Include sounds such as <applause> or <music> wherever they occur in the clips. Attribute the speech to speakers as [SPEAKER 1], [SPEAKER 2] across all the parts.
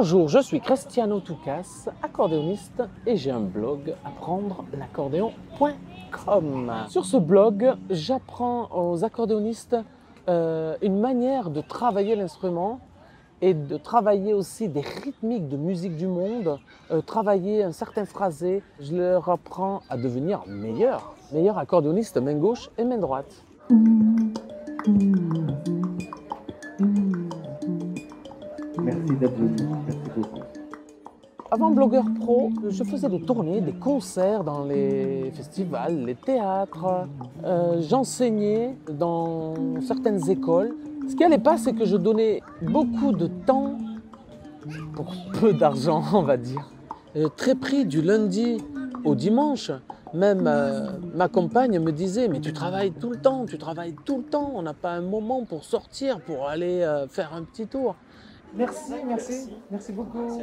[SPEAKER 1] Bonjour, je suis Cristiano Toucas, accordéoniste et j'ai un blog apprendre l'accordéon.com. Sur ce blog, j'apprends aux accordéonistes euh, une manière de travailler l'instrument et de travailler aussi des rythmiques de musique du monde, euh, travailler un certain phrasé. Je leur apprends à devenir meilleurs, meilleurs accordéonistes main gauche et main droite. Avant Blogueur Pro, je faisais des tournées, des concerts dans les festivals, les théâtres. Euh, J'enseignais dans certaines écoles. Ce qui n'allait pas, c'est que je donnais beaucoup de temps pour peu d'argent, <laughs> on va dire. Euh, très pris du lundi au dimanche. Même euh, ma compagne me disait, mais tu travailles tout le temps, tu travailles tout le temps, on n'a pas un moment pour sortir, pour aller faire un petit tour. Merci, merci, merci beaucoup.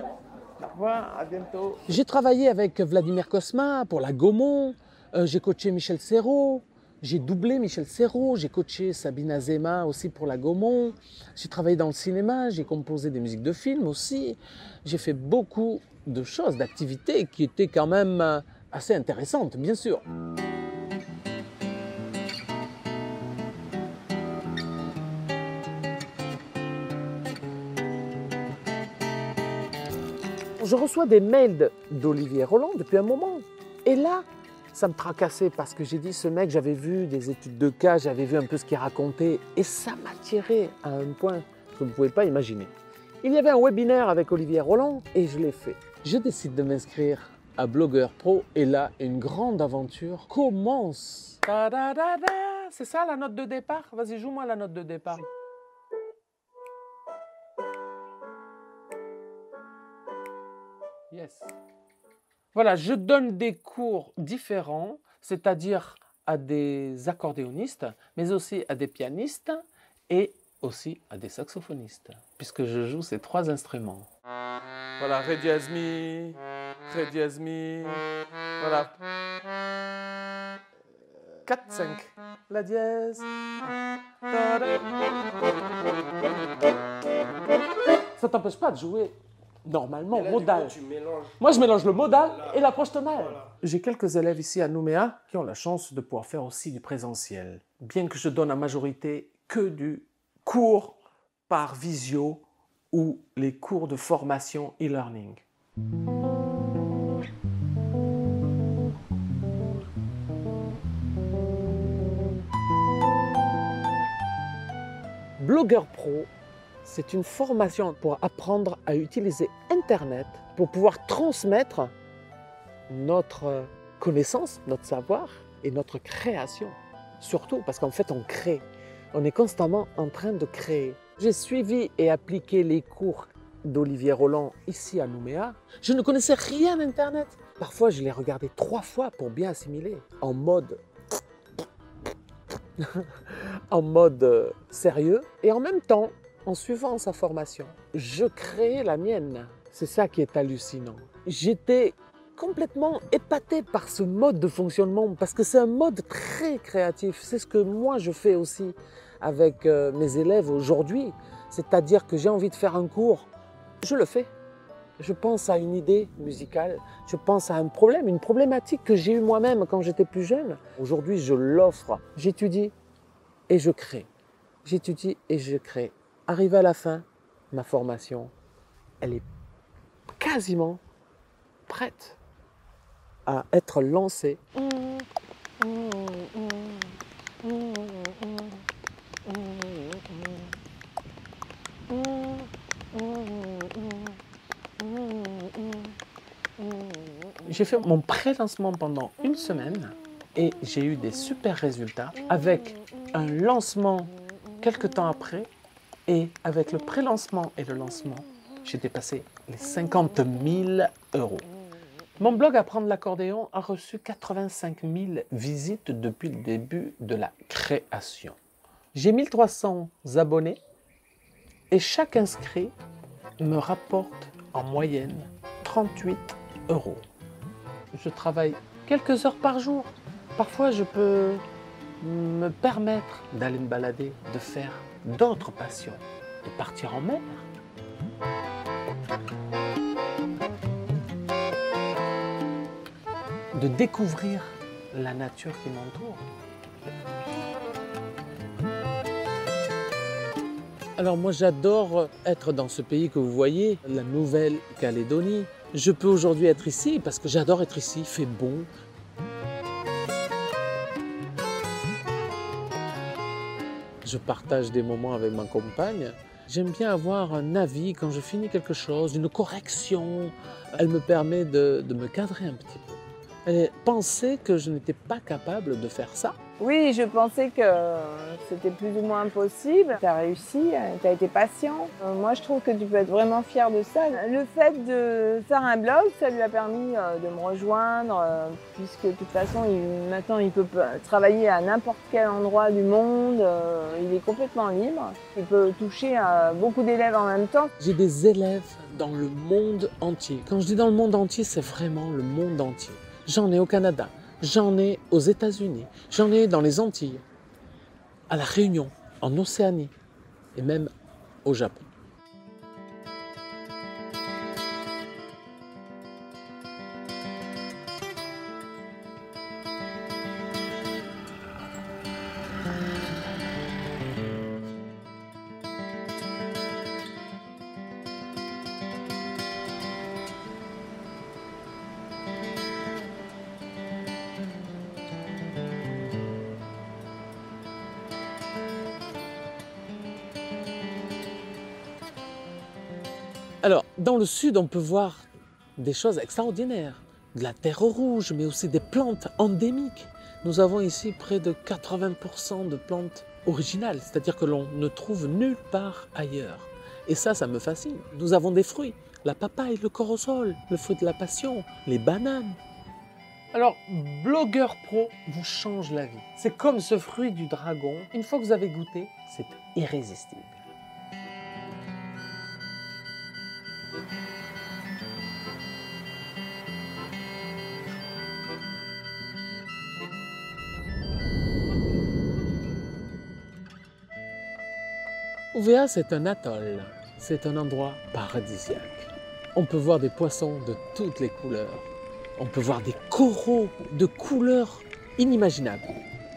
[SPEAKER 1] Au revoir, à bientôt. J'ai travaillé avec Vladimir Kosma pour la Gaumont, Euh, j'ai coaché Michel Serrault, j'ai doublé Michel Serrault, j'ai coaché Sabine Azema aussi pour la Gaumont, j'ai travaillé dans le cinéma, j'ai composé des musiques de films aussi, j'ai fait beaucoup de choses, d'activités qui étaient quand même euh, assez intéressantes, bien sûr. Je reçois des mails d'Olivier Roland depuis un moment. Et là, ça me tracassait parce que j'ai dit, ce mec, j'avais vu des études de cas, j'avais vu un peu ce qu'il racontait. Et ça m'attirait à un point que vous ne pouvez pas imaginer. Il y avait un webinaire avec Olivier Roland et je l'ai fait. Je décide de m'inscrire à Blogueur Pro et là, une grande aventure commence. C'est ça la note de départ? Vas-y, joue-moi la note de départ. Voilà, je donne des cours différents, c'est-à-dire à des accordéonistes, mais aussi à des pianistes et aussi à des saxophonistes, puisque je joue ces trois instruments. Voilà, Ré dièse mi, Ré dièse mi, voilà. 4, 5. La dièse. Ça t'empêche pas de jouer normalement, modal.
[SPEAKER 2] tu mélanges.
[SPEAKER 1] Moi, je mélange le modal et l'approche tonale.
[SPEAKER 2] Voilà.
[SPEAKER 1] J'ai quelques élèves ici à Nouméa qui ont la chance de pouvoir faire aussi du présentiel, bien que je donne en majorité que du cours par visio ou les cours de formation e-learning. Blogueur Pro, c'est une formation pour apprendre à utiliser Internet pour pouvoir transmettre notre connaissance, notre savoir et notre création. Surtout parce qu'en fait, on crée. On est constamment en train de créer. J'ai suivi et appliqué les cours d'Olivier Roland ici à Nouméa. Je ne connaissais rien d'Internet. Parfois, je l'ai regardé trois fois pour bien assimiler, en mode <laughs> en mode euh, sérieux et en même temps en suivant sa formation. Je créais la mienne. C'est ça qui est hallucinant. J'étais complètement épaté par ce mode de fonctionnement parce que c'est un mode très créatif. C'est ce que moi je fais aussi avec euh, mes élèves aujourd'hui. C'est-à-dire que j'ai envie de faire un cours, je le fais. Je pense à une idée musicale, je pense à un problème, une problématique que j'ai eue moi-même quand j'étais plus jeune. Aujourd'hui, je l'offre. J'étudie et je crée. J'étudie et je crée. Arrivé à la fin, ma formation, elle est quasiment prête à être lancée. J'ai fait mon pré-lancement pendant une semaine et j'ai eu des super résultats avec un lancement quelques temps après et avec le pré-lancement et le lancement, j'ai dépassé les 50 000 euros. Mon blog Apprendre l'accordéon a reçu 85 000 visites depuis le début de la création. J'ai 1300 abonnés et chaque inscrit me rapporte en moyenne 38 euros. Je travaille quelques heures par jour. Parfois, je peux me permettre d'aller me balader, de faire d'autres passions, de partir en mer. De découvrir la nature qui m'entoure. Alors moi j'adore être dans ce pays que vous voyez, la Nouvelle-Calédonie. Je peux aujourd'hui être ici parce que j'adore être ici, il fait bon, Je partage des moments avec ma compagne. J'aime bien avoir un avis quand je finis quelque chose, une correction. Elle me permet de, de me cadrer un petit peu. Elle pensait que je n'étais pas capable de faire ça.
[SPEAKER 3] Oui, je pensais que c'était plus ou moins impossible. Tu as réussi, tu as été patient. Euh, moi, je trouve que tu peux être vraiment fier de ça. Le fait de faire un blog, ça lui a permis euh, de me rejoindre, euh, puisque de toute façon, il, maintenant, il peut travailler à n'importe quel endroit du monde. Il est complètement libre. Il peut toucher beaucoup d'élèves en même temps.
[SPEAKER 1] J'ai des élèves dans le monde entier. Quand je dis dans le monde entier, c'est vraiment le monde entier. J'en ai au Canada, j'en ai aux États-Unis, j'en ai dans les Antilles, à La Réunion, en Océanie. Et même au Japon. Alors, dans le sud, on peut voir des choses extraordinaires. De la terre rouge, mais aussi des plantes endémiques. Nous avons ici près de 80% de plantes originales, c'est-à-dire que l'on ne trouve nulle part ailleurs. Et ça, ça me fascine. Nous avons des fruits, la papaye, le corosol, le fruit de la passion, les bananes. Alors, Blogueur Pro vous change la vie. C'est comme ce fruit du dragon. Une fois que vous avez goûté, c'est irrésistible. Ouvéa, c'est un atoll. C'est un endroit paradisiaque. On peut voir des poissons de toutes les couleurs. On peut voir des coraux de couleurs inimaginables.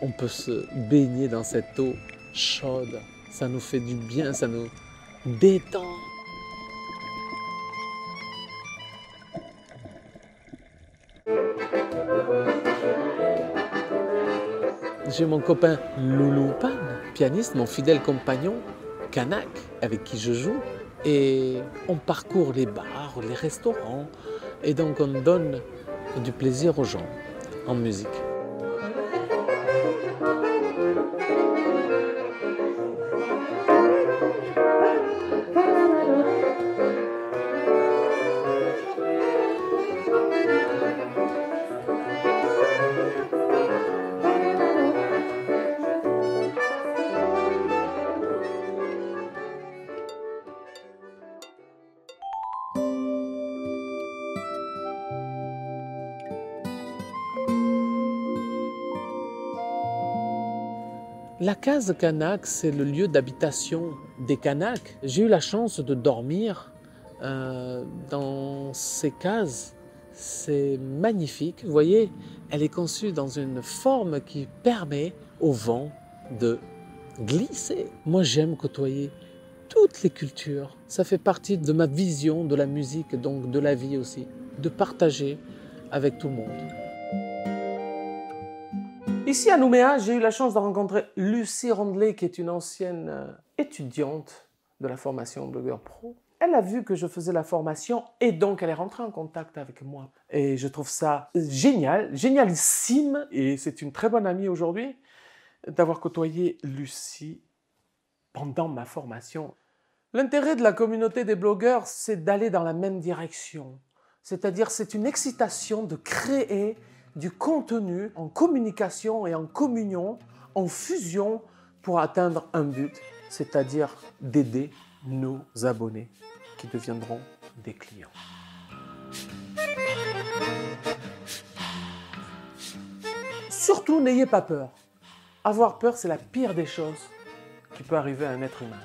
[SPEAKER 1] On peut se baigner dans cette eau chaude. Ça nous fait du bien, ça nous détend. J'ai mon copain Loulou Pan, pianiste, mon fidèle compagnon, kanak avec qui je joue et on parcourt les bars, les restaurants et donc on donne du plaisir aux gens en musique. La case Kanak, c'est le lieu d'habitation des Kanaks. J'ai eu la chance de dormir euh, dans ces cases. C'est magnifique. Vous voyez, elle est conçue dans une forme qui permet au vent de glisser. Moi, j'aime côtoyer toutes les cultures. Ça fait partie de ma vision de la musique, donc de la vie aussi, de partager avec tout le monde. Ici à Nouméa, j'ai eu la chance de rencontrer Lucie Rondelet, qui est une ancienne euh, étudiante de la formation Blogueur Pro. Elle a vu que je faisais la formation et donc elle est rentrée en contact avec moi. Et je trouve ça génial, génialissime. Et c'est une très bonne amie aujourd'hui d'avoir côtoyé Lucie pendant ma formation. L'intérêt de la communauté des blogueurs, c'est d'aller dans la même direction. C'est-à-dire, c'est une excitation de créer du contenu en communication et en communion, en fusion pour atteindre un but, c'est-à-dire d'aider nos abonnés qui deviendront des clients. Surtout, n'ayez pas peur. Avoir peur, c'est la pire des choses qui peut arriver à un être humain.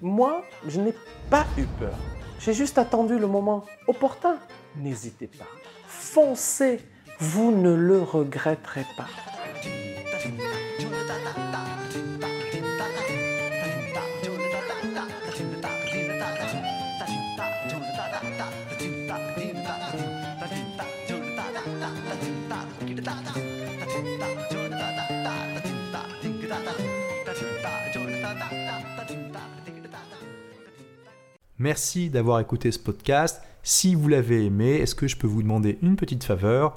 [SPEAKER 1] Moi, je n'ai pas eu peur. J'ai juste attendu le moment opportun. N'hésitez pas. Foncez vous ne le regretterez pas.
[SPEAKER 4] Merci d'avoir écouté ce podcast. Si vous l'avez aimé, est-ce que je peux vous demander une petite faveur?